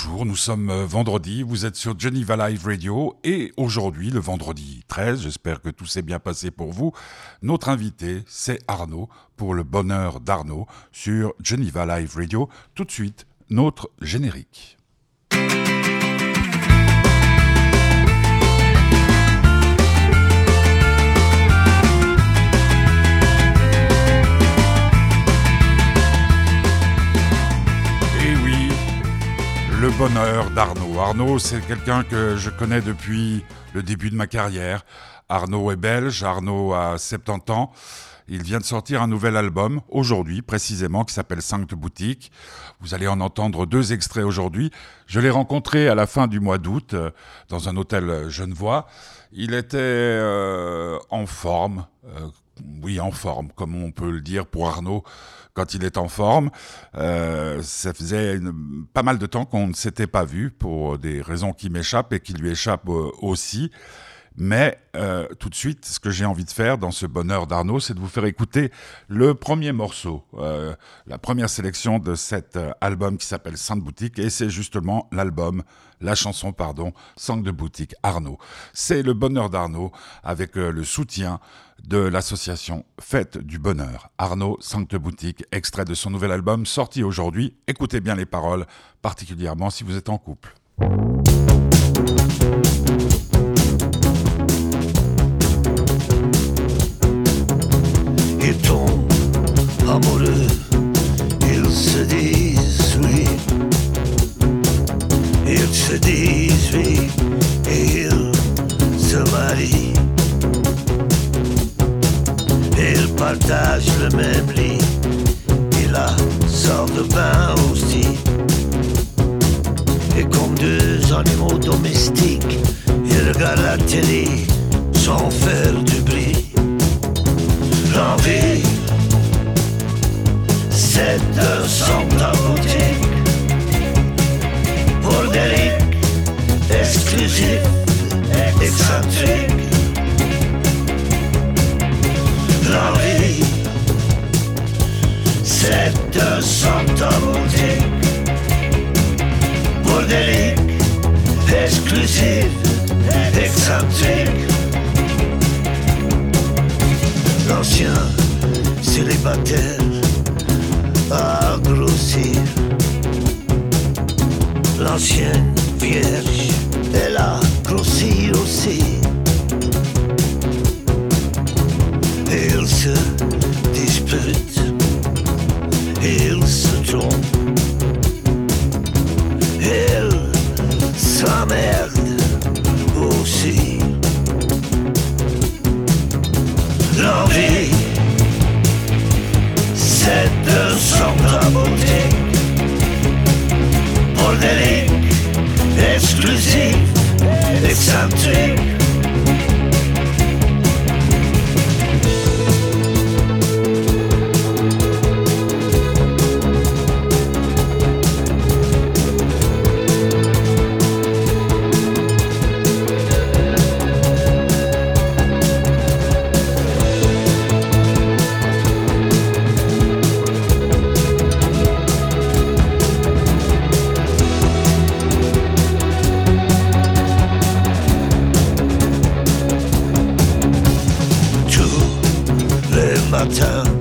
bonjour, nous sommes euh, vendredi, vous êtes sur Geneva Live Radio et aujourd'hui, le vendredi 13, j'espère que tout s'est bien passé pour vous, notre invité c'est Arnaud pour le bonheur d'Arnaud sur Geneva Live Radio. Tout de suite, notre générique. Le bonheur d'Arnaud. Arnaud, c'est quelqu'un que je connais depuis le début de ma carrière. Arnaud est belge, Arnaud a 70 ans. Il vient de sortir un nouvel album, aujourd'hui précisément, qui s'appelle 5 de boutique. Vous allez en entendre deux extraits aujourd'hui. Je l'ai rencontré à la fin du mois d'août euh, dans un hôtel genevois. Il était euh, en forme, euh, oui en forme, comme on peut le dire pour Arnaud quand il est en forme. Euh, ça faisait pas mal de temps qu'on ne s'était pas vu pour des raisons qui m'échappent et qui lui échappent euh, aussi. Mais euh, tout de suite, ce que j'ai envie de faire dans ce bonheur d'Arnaud, c'est de vous faire écouter le premier morceau, la première sélection de cet album qui s'appelle Sainte Boutique, et c'est justement l'album, la chanson, pardon, Sang de Boutique, Arnaud. C'est le bonheur d'Arnaud avec le soutien de l'association Fête du Bonheur. Arnaud Sainte Boutique, extrait de son nouvel album sorti aujourd'hui. Écoutez bien les paroles, particulièrement si vous êtes en couple. Se oui, et ils se marient. Ils partagent le même lit Overton.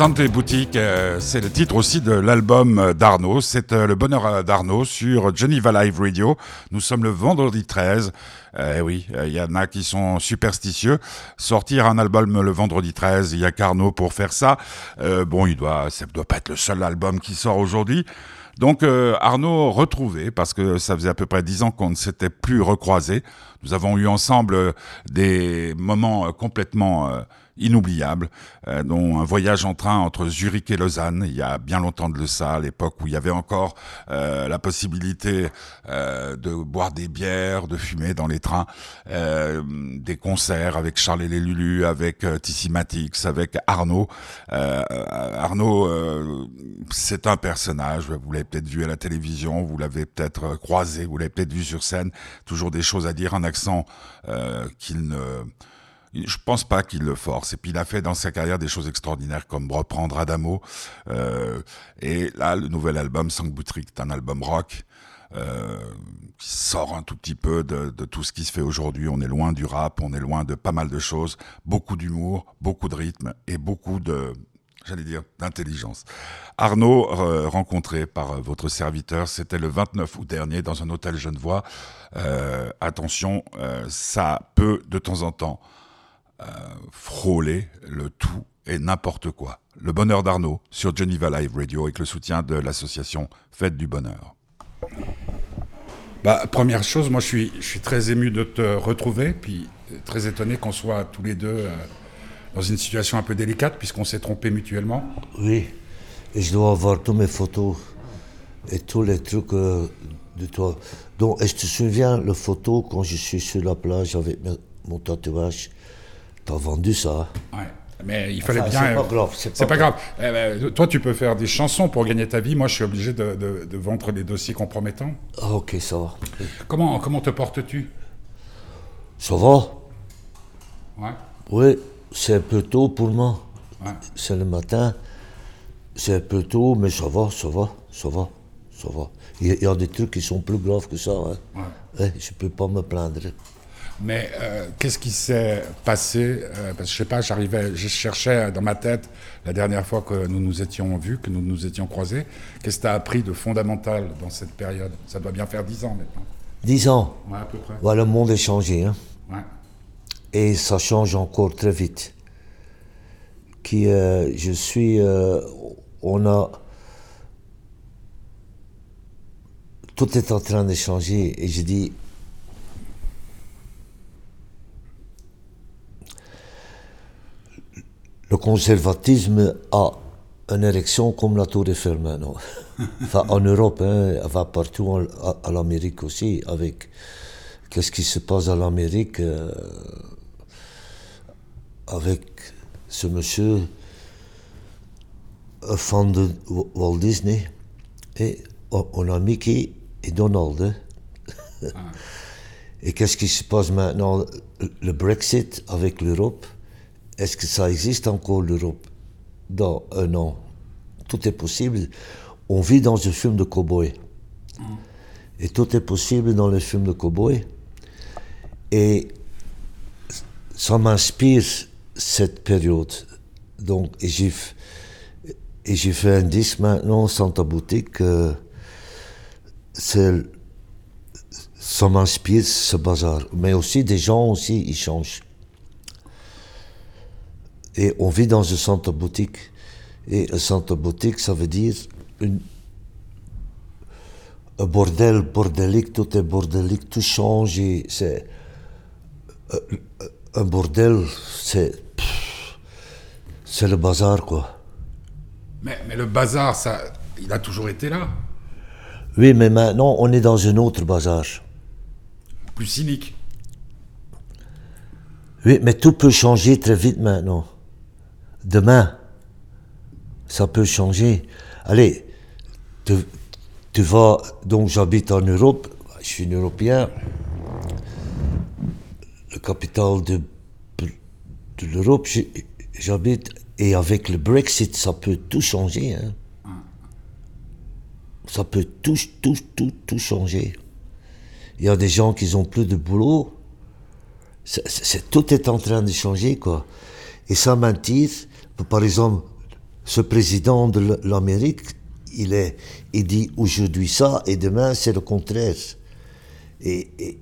Santé Boutique, euh, c'est le titre aussi de l'album d'Arnaud. C'est euh, le bonheur d'Arnaud sur Geneva Live Radio. Nous sommes le vendredi 13. Eh oui, il y en a qui sont superstitieux. Sortir un album le vendredi 13, il y a qu'Arnaud pour faire ça. Euh, bon, il doit, ça doit pas être le seul album qui sort aujourd'hui. Donc Arnaud retrouvé, parce que ça faisait à peu près dix ans qu'on ne s'était plus recroisé. Nous avons eu ensemble des moments complètement inoubliable, euh, dont un voyage en train entre Zurich et Lausanne, il y a bien longtemps de ça, à l'époque où il y avait encore euh, la possibilité euh, de boire des bières, de fumer dans les trains, des concerts avec Charles et les Lulu, avec Tissy Matix, avec Arnaud. Arnaud, c'est un personnage, vous l'avez peut-être vu à la télévision, vous l'avez peut-être croisé, vous l'avez peut-être vu sur scène, toujours des choses à dire, un accent qu'il ne je pense pas qu'il le force. Et puis il a fait dans sa carrière des choses extraordinaires comme reprendre Adamo. Euh, et là, le nouvel album, Sangbutrik, est un album rock. Euh, qui sort un tout petit peu de, tout ce qui se fait aujourd'hui. On est loin du rap, on est loin de pas mal de choses, beaucoup d'humour, beaucoup de rythme et beaucoup de, j'allais dire, d'intelligence. Arnaud, rencontré par euh, votre serviteur, c'était le 29 août dernier dans un hôtel Genevois. Euh, attention, ça peut de temps en temps frôler le tout et n'importe quoi. Le bonheur d'Arnaud sur Geneva Live Radio avec le soutien de l'association Fête du Bonheur. Bah, première chose, moi je suis, je suis très ému de te retrouver, puis très étonné qu'on soit tous les deux euh, dans une situation un peu délicate puisqu'on s'est trompé mutuellement. Oui, et je dois avoir toutes mes photos et tous les trucs euh, de toi. Donc, est-ce que tu te souviens la photo quand je suis sur la plage avec mon tatouage? Vendu ça. Ouais. Mais il fallait bien. C'est pas grave. C'est pas, grave. Eh ben, toi, tu peux faire des chansons pour gagner ta vie. Moi, je suis obligé de, de, de vendre des dossiers compromettants. Ah, ok, ça va. Comment, comment te portes-tu? Ça va Ouais. Oui, c'est un peu tôt pour moi. Ouais. C'est le matin. C'est un peu tôt, mais ça va, ça va, ça va, ça va. Il y, a, il y a des trucs qui sont plus graves que ça. Hein. Ouais. Hein, je peux pas me plaindre. Mais euh, qu'est-ce qui s'est passé euh, Parce que je sais pas, j'arrivais, je cherchais dans ma tête la dernière fois que nous nous étions vus, que nous nous étions croisés. Qu'est-ce que tu as appris de fondamental dans cette période? Ça doit bien faire dix ans maintenant. Dix ans? Ouais, à peu près. Ouais, le monde est changé. Hein. Ouais. Et ça change encore très vite. Qui, euh, je suis. on a. Tout est en train de changer. Et je dis. Le conservatisme a une érection comme la Tour Eiffel maintenant. enfin, en Europe, hein, enfin, partout en- à, à l'Amérique aussi, avec qu'est-ce qui se passe à l'Amérique euh, avec ce monsieur, un fan de Wa- Walt Disney, et on a Mickey et Donald. hein. Et qu'est-ce qui se passe maintenant? Le Brexit avec l'Europe, est-ce que ça existe encore l'Europe? Dans un an Tout est possible. On vit dans un film de cow-boy. Et tout est possible dans le film de cow-boy. Et ça m'inspire cette période. Donc, et j'ai, fait un disque maintenant, Santa Boutique. euh, ça m'inspire ce bazar. Mais aussi, des gens aussi, ils changent. Et on vit dans un centre boutique. Et un centre boutique, ça veut dire une, un bordel bordélique, tout est bordélique, tout change. C'est, euh, un bordel, c'est, c'est le bazar, quoi. Mais, mais le bazar, ça, il a toujours été là. Oui, mais maintenant, on est dans un autre bazar. Plus cynique. Oui, mais tout peut changer très vite maintenant. Demain, ça peut changer. Allez, tu, vas. Donc, j'habite en Europe, je suis un Européen. La capitale de, l'Europe, j'habite. Et avec le Brexit, ça peut tout changer. Hein. Ça peut tout, tout, tout, tout changer. Il y a des gens qui n'ont plus de boulot. Tout est en train de changer, quoi. Et ça m'attire. Par exemple, ce président de l'Amérique, il, il dit aujourd'hui ça et demain c'est le contraire. Et, et,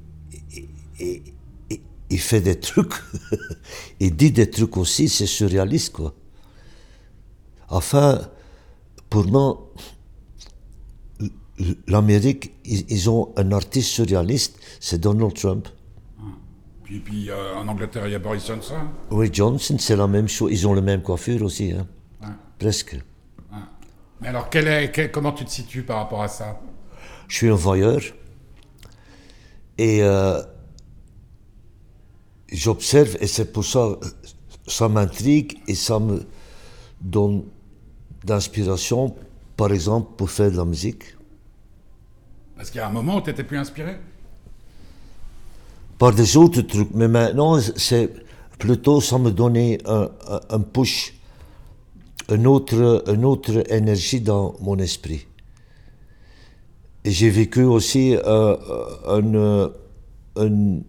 et, et il fait des trucs, il dit des trucs aussi, c'est surréaliste quoi. Enfin, pour moi, l'Amérique, ils, ont un artiste surréaliste, c'est Donald Trump. Puis, puis euh, en Angleterre, il y a Boris Johnson. Oui, Johnson, c'est la même chose. Ils ont la même coiffure aussi, hein. presque. Mais alors, quel est, comment tu te situes par rapport à ça? Je suis un voyeur. Et euh, j'observe, et c'est pour ça, ça m'intrigue et ça me donne d'inspiration, par exemple, pour faire de la musique. Parce qu'il y a un moment où tu étais plus inspiré? Par des autres trucs, mais maintenant, c'est plutôt ça me donnait un, push, une autre, énergie dans mon esprit. Et j'ai vécu aussi euh, une, une,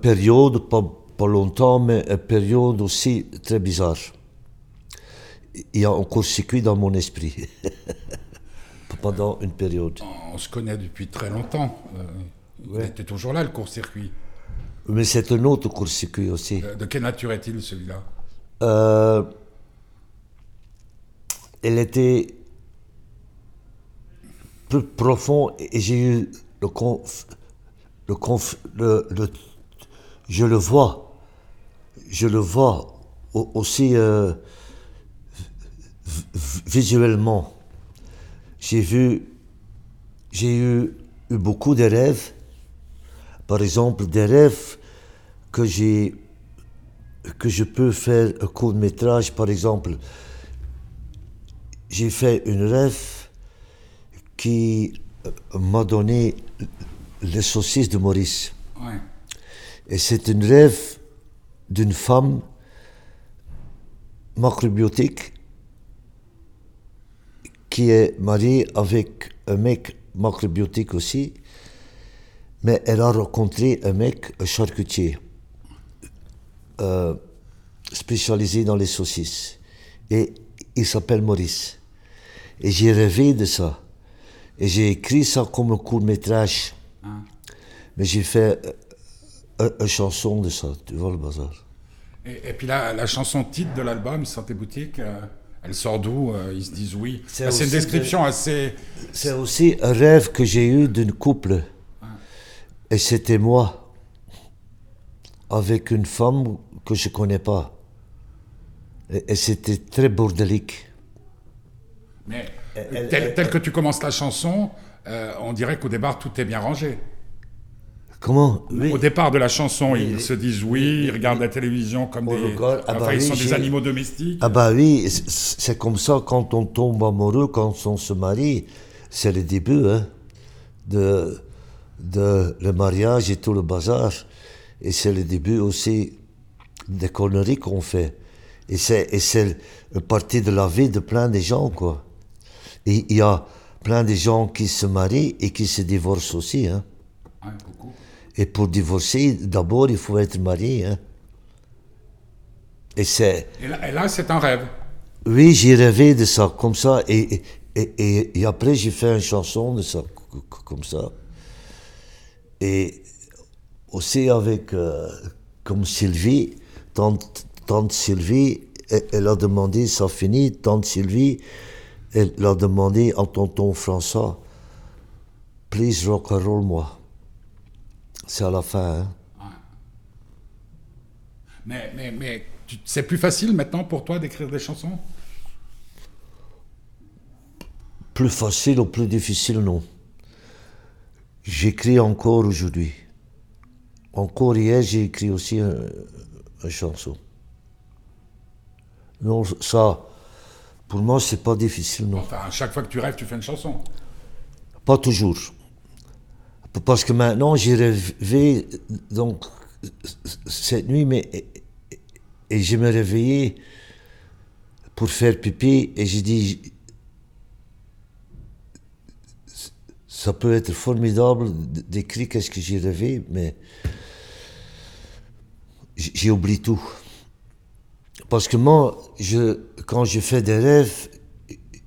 période, pas, longtemps, mais une période aussi très bizarre il y a un court-circuit dans mon esprit pendant une période. On se connaît depuis très longtemps. Euh, était toujours là, le court-circuit. Mais c'est un autre court-circuit aussi. De, quelle nature est-il celui-là? Euh, Elle était plus profond et j'ai eu le conf, le, conf, le, je le vois, je le vois aussi. Euh, visuellement. J'ai vu, j'ai eu, eu, beaucoup de rêves. Par exemple, des rêves que j'ai, que je peux faire un court métrage. Par exemple, j'ai fait une rêve qui m'a donné les saucisses de Maurice. Et c'est une rêve d'une femme macrobiotique qui est mariée avec un mec macrobiotique aussi, mais elle a rencontré un mec, un charcutier, euh, spécialisé dans les saucisses. Et il s'appelle Maurice. Et j'ai rêvé de ça. Et j'ai écrit ça comme un court métrage. Ah. Mais j'ai fait euh, une chanson de ça, tu vois le bazar. Et, puis la, la chanson titre de l'album, Santé Boutique, euh, elle sort d'où euh, Ils se disent oui. C'est ah, une description assez. C'est aussi un rêve que j'ai eu d'une couple. Et c'était moi, avec une femme que je ne connais pas. Et, c'était très bordélique. Mais tel, que tu commences la chanson, euh, on dirait qu'au départ, tout est bien rangé. Comment Au départ de la chanson, ils se disent oui, ils regardent la télévision comme des. Ah enfin, bah ils sont des animaux domestiques. Ah bah oui, c'est comme ça quand on tombe amoureux, quand on se marie. C'est le début hein, de, de le mariage et tout le bazar. Et c'est le début aussi des conneries qu'on fait. Et c'est une partie de la vie de plein de gens, quoi. Et il y a plein de gens qui se marient et qui se divorcent aussi. Hein. beaucoup. Et pour divorcer, d'abord, il faut être marié. Hein. Et c'est. Et là, c'est un rêve. Oui, j'ai rêvé de ça, comme ça. Et, et, et, après, j'ai fait une chanson de ça, comme ça. Et aussi avec, euh, comme Sylvie, tante, tante Sylvie, elle, a demandé, ça finit, tante Sylvie, elle a demandé à tonton François, please rock and roll moi. C'est à la fin. Hein. Mais, mais, mais c'est plus facile maintenant pour toi d'écrire des chansons? Plus facile ou plus difficile, non. J'écris encore aujourd'hui. Encore hier, j'ai écrit aussi une chanson. Non, ça, pour moi, c'est pas difficile, non. Enfin, chaque fois que tu rêves, tu fais une chanson Pas toujours. Parce que maintenant, j'ai rêvé, donc, cette nuit, mais. Et, je me réveillais pour faire pipi, et j'ai dit. Ça peut être formidable d'écrire qu'est-ce que j'ai rêvé, mais. J'ai oublié tout. Parce que moi, je, quand je fais des rêves,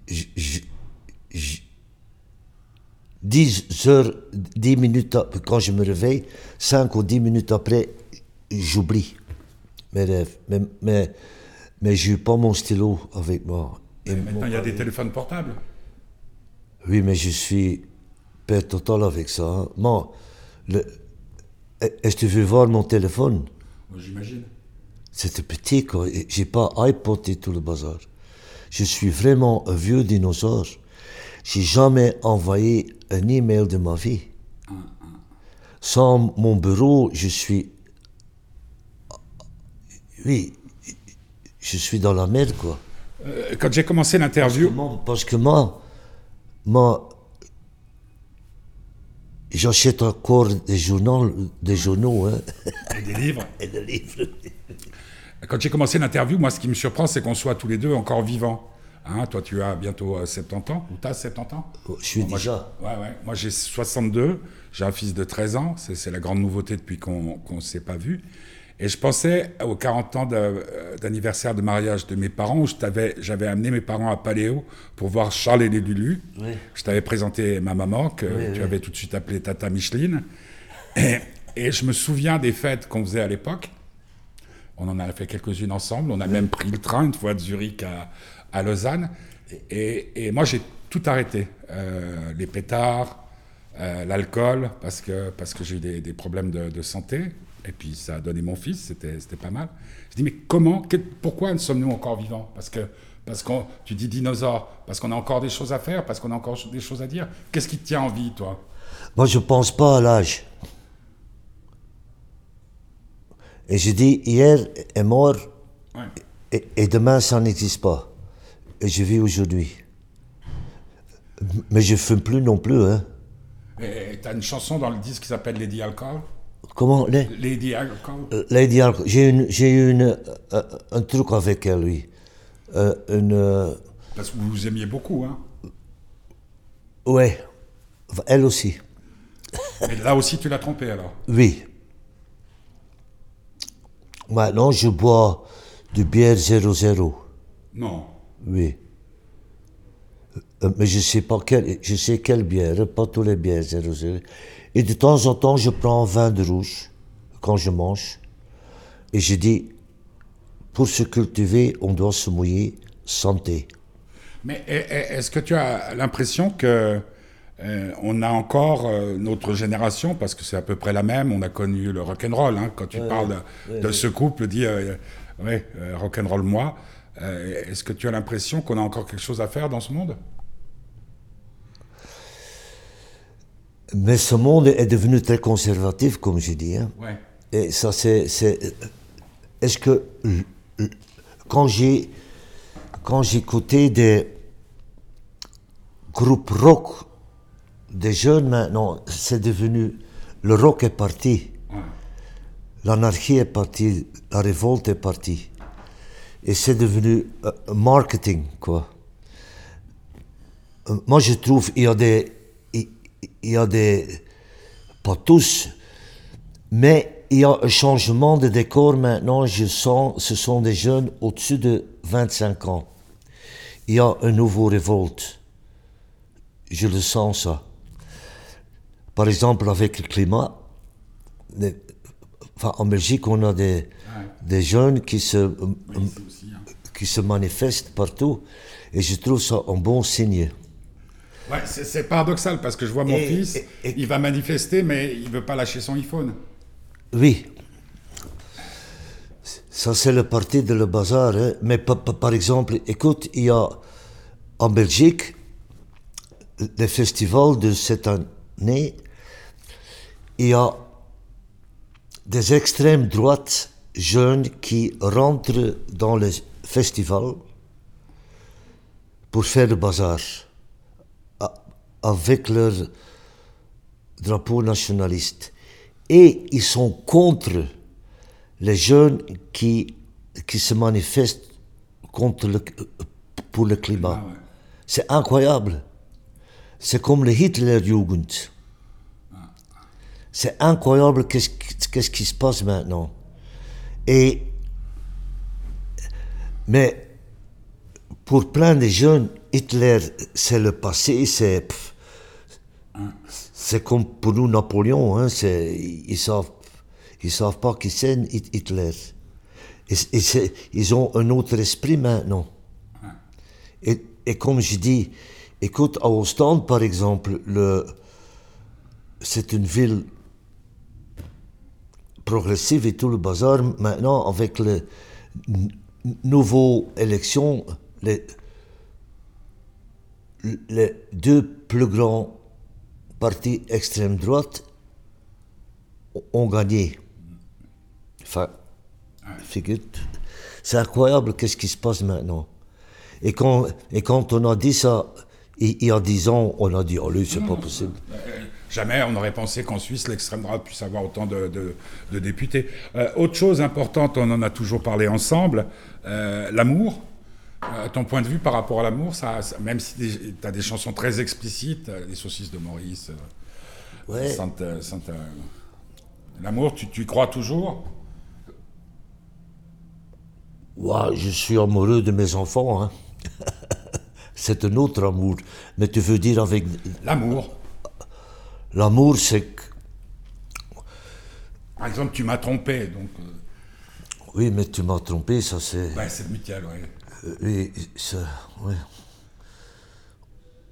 je, 10 heures, 10 minutes, quand je me réveille, 5 ou 10 minutes après, j'oublie mes rêves. Mais, mais, mais je n'ai pas mon stylo avec moi. Et Maintenant, il y a des téléphones portables. Oui, mais je suis père total avec ça. hein. Moi, le- est-ce que tu veux voir mon téléphone? J'imagine. C'était petit, quoi. J'ai pas iPod et tout le bazar. Je suis vraiment un vieux dinosaure. J'ai jamais envoyé un email de ma vie. Sans mon bureau, je suis. Oui, je suis dans la merde, quoi. Euh, quand j'ai commencé l'interview, Parce que moi, moi, j'achète encore des journaux, des journaux, hein, et des livres. et des livres. Quand j'ai commencé l'interview, moi, ce qui me surprend, c'est qu'on soit tous les deux encore vivants. Hein, toi, tu as bientôt euh, 70 ans, ou tu as 70 ans Je suis Moi, déjà. Ouais, ouais. Moi, j'ai 62, j'ai un fils de 13 ans, c'est la grande nouveauté depuis qu'on ne s'est pas vu. Et je pensais aux 40 ans euh, d'anniversaire de mariage de mes parents, où j'avais amené mes parents à Paléo pour voir Charles et les Lulu. Oui. Je t'avais présenté ma maman, que Oui, tu oui. avais tout de suite appelée Tata Micheline. Et, et je me souviens des fêtes qu'on faisait à l'époque. On en a fait quelques-unes ensemble. On a même pris le train une fois de Zurich à, à Lausanne. Et, et moi, j'ai tout arrêté. Euh, les pétards, euh, l'alcool, parce que, parce que j'ai eu des, des problèmes de, de santé. Et puis, ça a donné mon fils, c'était pas mal. Je dis, mais comment, que- pourquoi sommes-nous encore vivants? Parce que, parce qu'on, tu dis dinosaure, parce qu'on a encore des choses à faire, parce qu'on a encore des choses à dire. Qu'est-ce qui te tient en vie, toi? Moi, je pense pas à l'âge. Et je dis, hier est mort Ouais. et, et demain, ça n'existe pas. Et je vis aujourd'hui. Mais je fume plus non plus, hein. Et tu as une chanson dans le disque qui s'appelle Lady Alcohol? Comment les, Lady Alcohol euh, Lady Alco- j'ai une, j'ai eu une, euh, un truc avec elle, oui. Euh, une, euh, Parce que vous vous aimiez beaucoup, hein ouais, elle aussi. Mais là aussi, tu l'as trompé, alors Oui. Maintenant, je bois du bière 00. Non. Oui. Euh, mais je sais pas quelle, je sais quelle bière, pas tous les bières 00. Et de temps en temps, je prends un vin de rouge quand je mange. Et je dis, pour se cultiver, on doit se mouiller santé. Mais est-ce que tu as l'impression que euh, on a encore euh, notre génération, parce que c'est à peu près la même, on a connu le rock'n'roll, hein, quand tu parles de, de ce couple, dit ouais, euh, rock'n'roll moi. Euh, est-ce que tu as l'impression qu'on a encore quelque chose à faire dans ce monde? Mais ce monde est devenu très conservatif, comme je dis. Hein. Ouais. Et ça, c'est. Est-ce que. Quand j'ai. Quand j'écoutais des groupes rock, des jeunes maintenant, c'est devenu. Le rock est parti. Ouais. L'anarchie est partie. La révolte est partie. Et c'est devenu euh, marketing, quoi. Euh, Moi, je trouve il y a des. Y a des. Pas tous, mais il y a un changement de décor maintenant. Je sens, ce sont des jeunes au-dessus de 25 ans. Il y a un nouveau révolte. Je le sens, ça. Par exemple, avec le climat, en Belgique, on a des, des jeunes qui se, Oui, aussi, hein. qui se manifestent partout. Et je trouve ça un bon signe. Ouais, c'est paradoxal parce que je vois mon Et- fils, et- et- il va manifester, mais il veut pas lâcher son iPhone. Oui. Ça, c'est le parti de le bazar. hein. Mais pa- pa- par exemple, écoute, il y a en Belgique, les festivals de cette année, il y a des extrêmes droites jeunes qui rentrent dans les festivals pour faire le bazar avec leur drapeau nationaliste. Et ils sont contre les jeunes qui, qui se manifestent contre le, pour le climat. Ah ouais. C'est incroyable. C'est comme le Hitlerjugend. C'est incroyable qu'est-ce qui se passe maintenant. Mais pour plein de jeunes, Hitler, c'est le passé, c'est. C'est comme pour nous Napoléon, hein, ils savent, ils savent pas qui c'est Hitler. Ils ont un autre esprit maintenant. Et, et, comme je dis, écoute, à Ostende, par exemple, le, c'est une ville progressive et tout le bazar. Maintenant, avec les nouvelles élections, les, deux plus grands partis extrême droite ont gagné. Enfin, c'est incroyable qu'est-ce qui se passe maintenant. Et quand, et quand on a dit ça, il, y a dix ans, on a dit, oh lui, c'est pas possible. Euh, jamais on aurait pensé qu'en Suisse, l'extrême droite puisse avoir autant de, députés. Euh, autre chose importante, on en a toujours parlé ensemble, euh, l'amour. ton point de vue par rapport à l'amour, ça, même si tu as des chansons très explicites, les saucisses de Maurice, ouais. l'amour, tu, tu y crois toujours? Je suis amoureux de mes enfants. Hein. c'est un autre amour. Mais tu veux dire avec. L'amour. L'amour, c'est que. Par exemple, tu m'as trompé, donc. Euh. Oui, mais tu m'as trompé, ça c'est. Ouais, c'est mutuel, oui. Euh, oui, ça. Oui.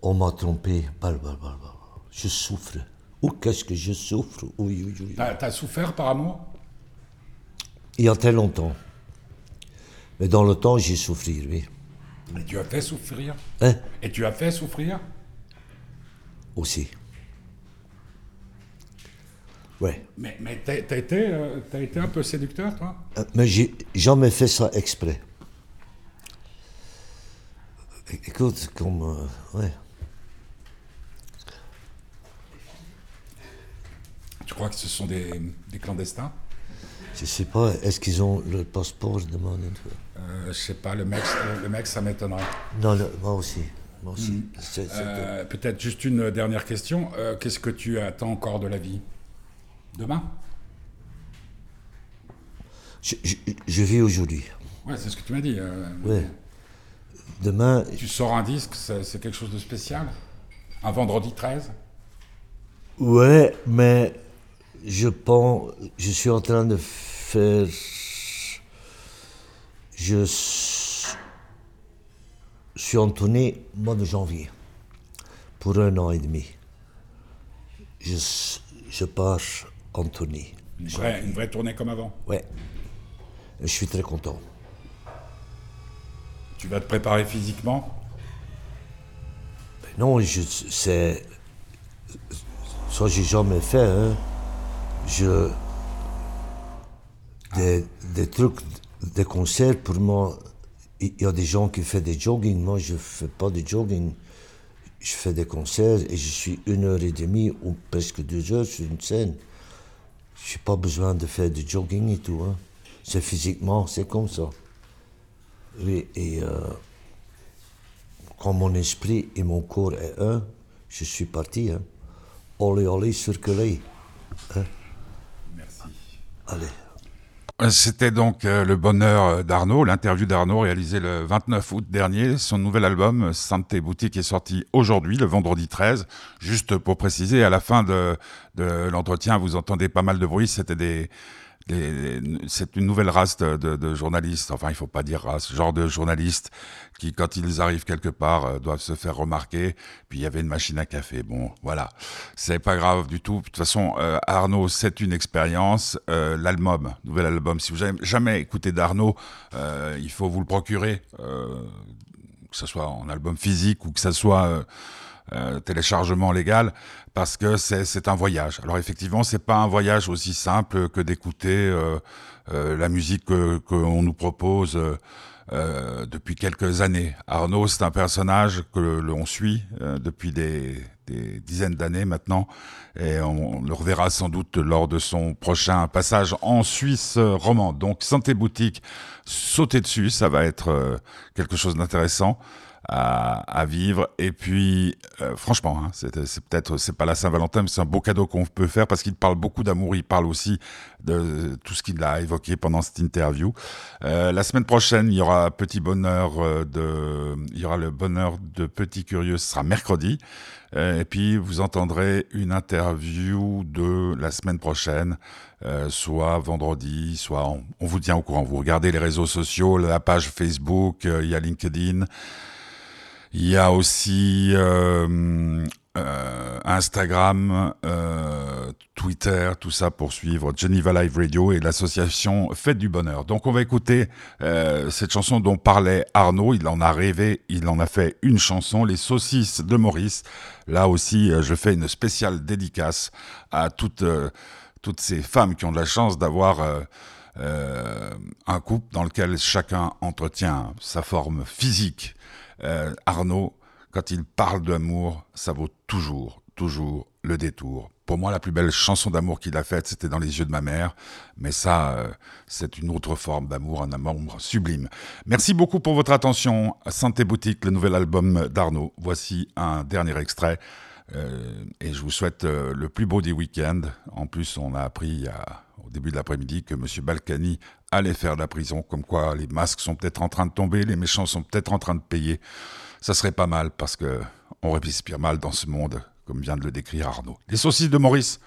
On m'a trompé. Je souffre. Ou qu'est-ce que je souffre? Oui, oui, oui. T'as souffert par amour? Il y a très longtemps. Mais dans le temps, j'ai souffert, oui. Et tu as fait souffrir? Hein? Et tu as fait souffrir? Aussi. Ouais. Mais, mais t'as, été, euh, été un peu séducteur, toi? Euh, Mais j'ai jamais fait ça exprès. Écoute, comme. Euh, ouais. Tu crois que ce sont des, des clandestins? Je sais pas, est-ce qu'ils ont le passeport de mon euh, je sais pas, le mec, le mec ça m'étonnerait. Non, moi aussi. Moi aussi. Hmm. Euh, peut-être juste une dernière question. Qu'est-ce que tu attends encore de la vie? Demain je, vis aujourd'hui. Ouais, c'est ce que tu m'as dit. ouais. Demain. Tu sors un disque, c'est quelque chose de spécial? Un vendredi 13 Ouais, mais je pense. Je suis en train de faire je suis en tournée mois de janvier pour un an et demi. Je, je pars Une vraie, une vraie tournée comme avant Ouais. Je suis très content. Tu vas te préparer physiquement? Ben Non, je, c'est. Ça, j'ai jamais fait. Hein. Je. Des, des trucs des concerts, pour moi, il y a des gens qui font des jogging. Moi, je ne fais pas de jogging. Je fais des concerts et je suis une heure et demie ou presque deux heures sur une scène. Je n'ai pas besoin de faire du jogging et tout. Hein. C'est physiquement, c'est comme ça. Oui, et euh, quand mon esprit et mon corps est un, je suis parti. Hein. Allez, allez, circuler. Hein. Merci. Allez. C'était donc euh, le bonheur d'Arnaud, l'interview d'Arnaud réalisée le 29 août dernier. Son nouvel album, Santé Boutique, est sorti aujourd'hui, le vendredi 13. Juste pour préciser, à la fin de, de l'entretien, vous entendez pas mal de bruit. C'était des, c'est une nouvelle race de, journalistes, enfin il faut pas dire race, genre de journalistes qui quand ils arrivent quelque part euh, doivent se faire remarquer. Puis il y avait une machine à café. Bon, voilà, c'est pas grave du tout. De toute façon, euh, Arnaud, c'est une expérience. Euh, l'album, nouvel album, si vous n'avez jamais écouté d'Arnaud, il faut vous le procurer, que ce soit en album physique ou que ce soit euh, téléchargement légal parce que c'est un voyage. Alors effectivement, c'est pas un voyage aussi simple que d'écouter euh, euh, la musique qu'on nous propose depuis quelques années. Arnaud, c'est un personnage que l'on suit depuis des, des dizaines d'années maintenant, et on le reverra sans doute lors de son prochain passage en Suisse romande. Donc Santé Boutique, sauter dessus, ça va être quelque chose d'intéressant à, vivre. Et puis, euh, franchement, hein, c'est peut-être, c'est pas la Saint-Valentin, mais c'est un beau cadeau qu'on peut faire parce qu'il parle beaucoup d'amour. Il parle aussi de tout ce qu'il a évoqué pendant cette interview. Euh, la semaine prochaine, il y aura petit bonheur euh, de, il y aura le bonheur de Petit Curieux. Ce sera mercredi. et puis, vous entendrez une interview de la semaine prochaine, soit vendredi, soit on, on, vous tient au courant. Vous regardez les réseaux sociaux, la page Facebook, il y a LinkedIn. Il y a aussi euh, euh, Instagram, euh, Twitter, tout ça pour suivre Geneva Live Radio et l'association Fête du Bonheur. Donc on va écouter cette chanson dont parlait Arnaud. Il en a rêvé, il en a fait une chanson, Les Saucisses de Maurice. Là aussi, je fais une spéciale dédicace à toutes, toutes ces femmes qui ont de la chance d'avoir... un couple dans lequel chacun entretient sa forme physique euh, Arnaud, quand il parle d'amour, ça vaut toujours, toujours le détour. Pour moi, la plus belle chanson d'amour qu'il a faite, c'était Dans les yeux de ma mère. Mais ça, euh, c'est une autre forme d'amour, un amour sublime. Merci beaucoup pour votre attention. Santé Boutique, le nouvel album d'Arnaud. Voici un dernier extrait. Euh, et je vous souhaite le plus beau des week-ends. En plus, on a appris au début de l'après-midi que M. Balkany allait faire de la prison, comme quoi les masques sont peut-être en train de tomber, les méchants sont peut-être en train de payer. Ça serait pas mal parce que on respire mal dans ce monde, comme vient de le décrire Arnaud. Les saucisses de Maurice,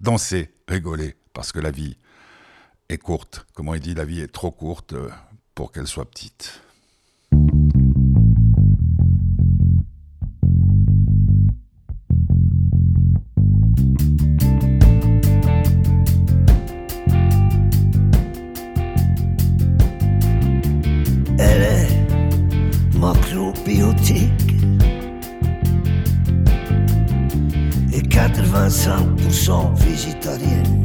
danser, rigoler, parce que la vie est courte. Comment il dit, la vie est trop courte euh, pour qu'elle soit petite. Macrobiotique et 85% végétarienne.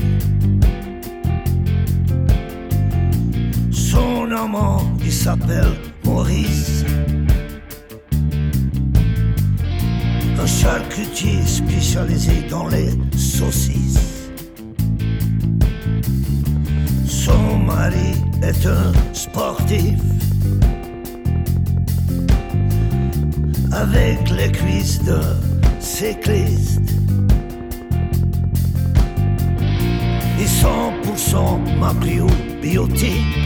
Son amant, il s'appelle Maurice. Un charcutier spécialisé dans les saucisses. Son mari est un sportif avec les cuisses de cyclistes. Et 100% macrobiotique.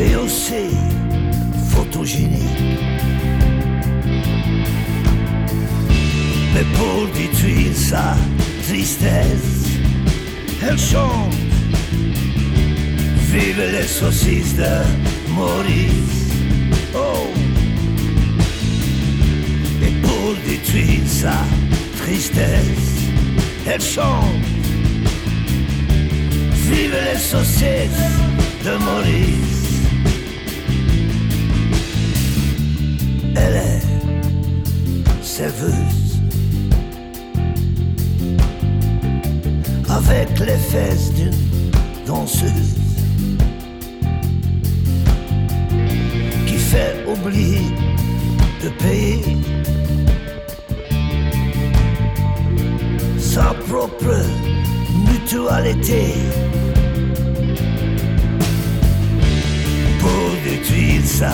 Et aussi photogénique. Mais pour détruire sa tristesse, elle chante. Vive les saucisses de Maurice. Oh. Et pour détruire sa tristesse, elle chante. Vive les saucisses de Maurice. Elle est serveuse. Avec les fesses d'une danseuse fait oublier de payer sa propre mutualité pour détruire sa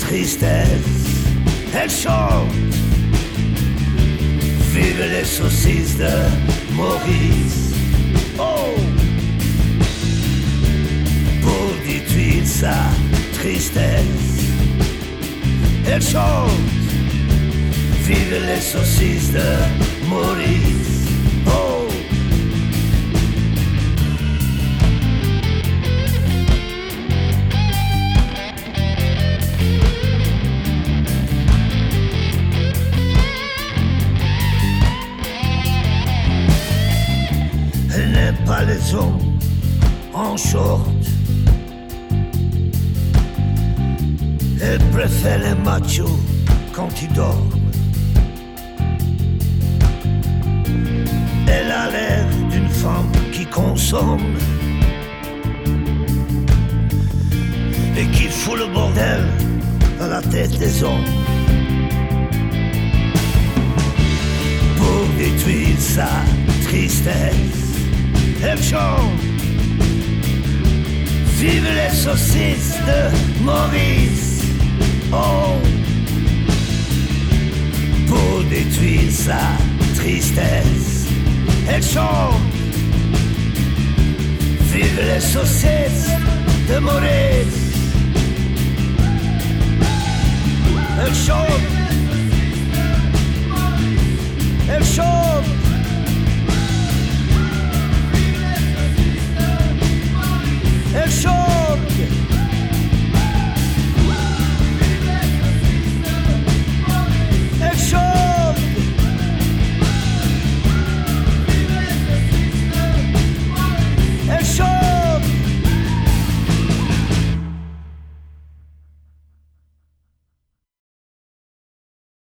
tristesse. Elle chante Vive les saucisses de Vive les saucisses de Maurice. Oh. Elle n'aime pas les hommes en short préfère les machos quand ils dorment. Elle a l'air d'une femme qui consomme et qui fout le bordel à la tête des hommes. Pour détruire sa tristesse, elle chante Vive les saucisses de Maurice. Oh, pour détruire sa tristesse, elle chante. Vive les saucisses de Maurice. Elle chante. Elle chante. Elle chante. Eu choro. É